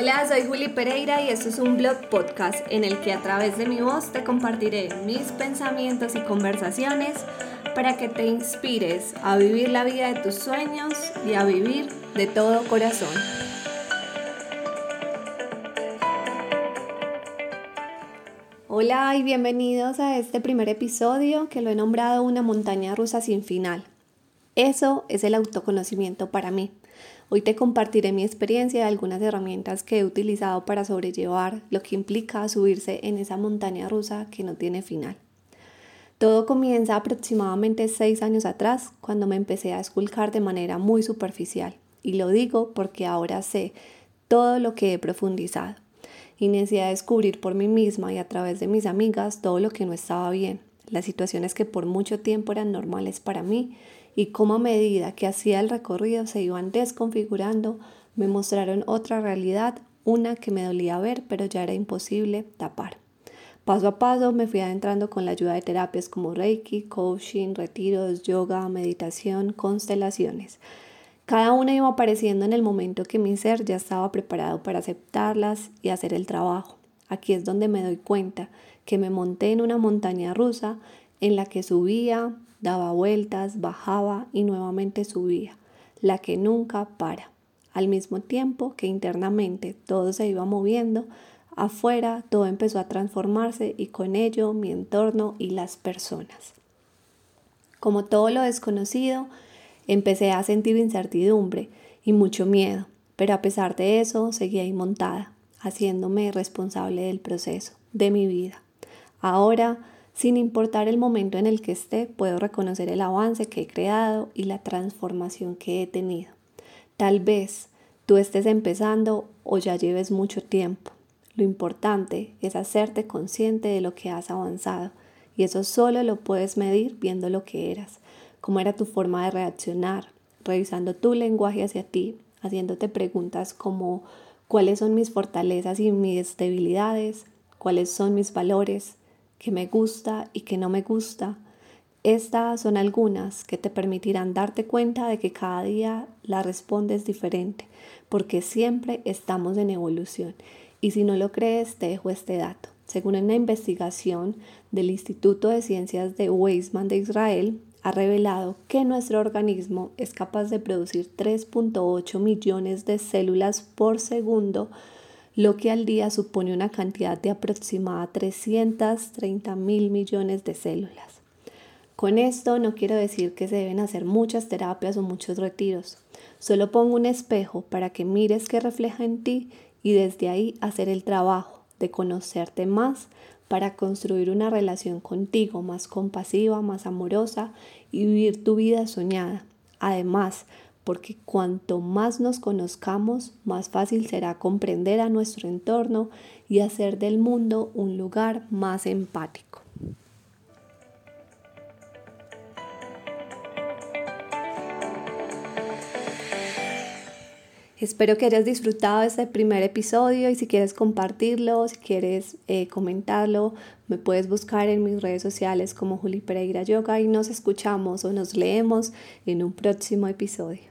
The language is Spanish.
Hola, soy Juli Pereira y esto es un blog podcast en el que a través de mi voz te compartiré mis pensamientos y conversaciones para que te inspires a vivir la vida de tus sueños y a vivir de todo corazón. Hola y bienvenidos a este primer episodio que lo he nombrado una montaña rusa sin final. Eso es el autoconocimiento para mí. Hoy te compartiré mi experiencia y algunas herramientas que he utilizado para sobrellevar lo que implica subirse en esa montaña rusa que no tiene final. Todo comienza aproximadamente seis años atrás, cuando me empecé a esculcar de manera muy superficial. Y lo digo porque ahora sé todo lo que he profundizado. Inicié a descubrir por mí misma y a través de mis amigas todo lo que no estaba bien, las situaciones que por mucho tiempo eran normales para mí y cómo a medida que hacía el recorrido se iban desconfigurando, me mostraron otra realidad, una que me dolía ver pero ya era imposible tapar. Paso a paso me fui adentrando con la ayuda de terapias como Reiki, coaching, retiros, yoga, meditación, constelaciones. Cada una iba apareciendo en el momento que mi ser ya estaba preparado para aceptarlas y hacer el trabajo. Aquí es donde me doy cuenta que me monté en una montaña rusa en la que subía, daba vueltas, bajaba y nuevamente subía, la que nunca para. Al mismo tiempo que internamente todo se iba moviendo, Afuera todo empezó a transformarse y con ello mi entorno y las personas. Como todo lo desconocido, empecé a sentir incertidumbre y mucho miedo, pero a pesar de eso seguía ahí montada, haciéndome responsable del proceso, de mi vida. Ahora, sin importar el momento en el que esté, puedo reconocer el avance que he creado y la transformación que he tenido. Tal vez tú estés empezando o ya lleves mucho tiempo, lo importante es hacerte consciente de lo que has avanzado y eso solo lo puedes medir viendo lo que eras, cómo era tu forma de reaccionar, revisando tu lenguaje hacia ti, haciéndote preguntas como cuáles son mis fortalezas y mis debilidades, cuáles son mis valores, qué me gusta y qué no me gusta. Estas son algunas que te permitirán darte cuenta de que cada día la respondes diferente, porque siempre estamos en evolución y si no lo crees, te dejo este dato. Según una investigación del Instituto de Ciencias de Weizmann de Israel, ha revelado que nuestro organismo es capaz de producir 3.8 millones de células por segundo, lo que al día supone una cantidad de aproximada 330 mil millones de células. Con esto no quiero decir que se deben hacer muchas terapias o muchos retiros. Solo pongo un espejo para que mires qué refleja en ti y desde ahí hacer el trabajo de conocerte más para construir una relación contigo más compasiva, más amorosa y vivir tu vida soñada. Además, porque cuanto más nos conozcamos, más fácil será comprender a nuestro entorno y hacer del mundo un lugar más empático. Espero que hayas disfrutado este primer episodio y si quieres compartirlo, si quieres eh, comentarlo, me puedes buscar en mis redes sociales como Juli Pereira Yoga y nos escuchamos o nos leemos en un próximo episodio.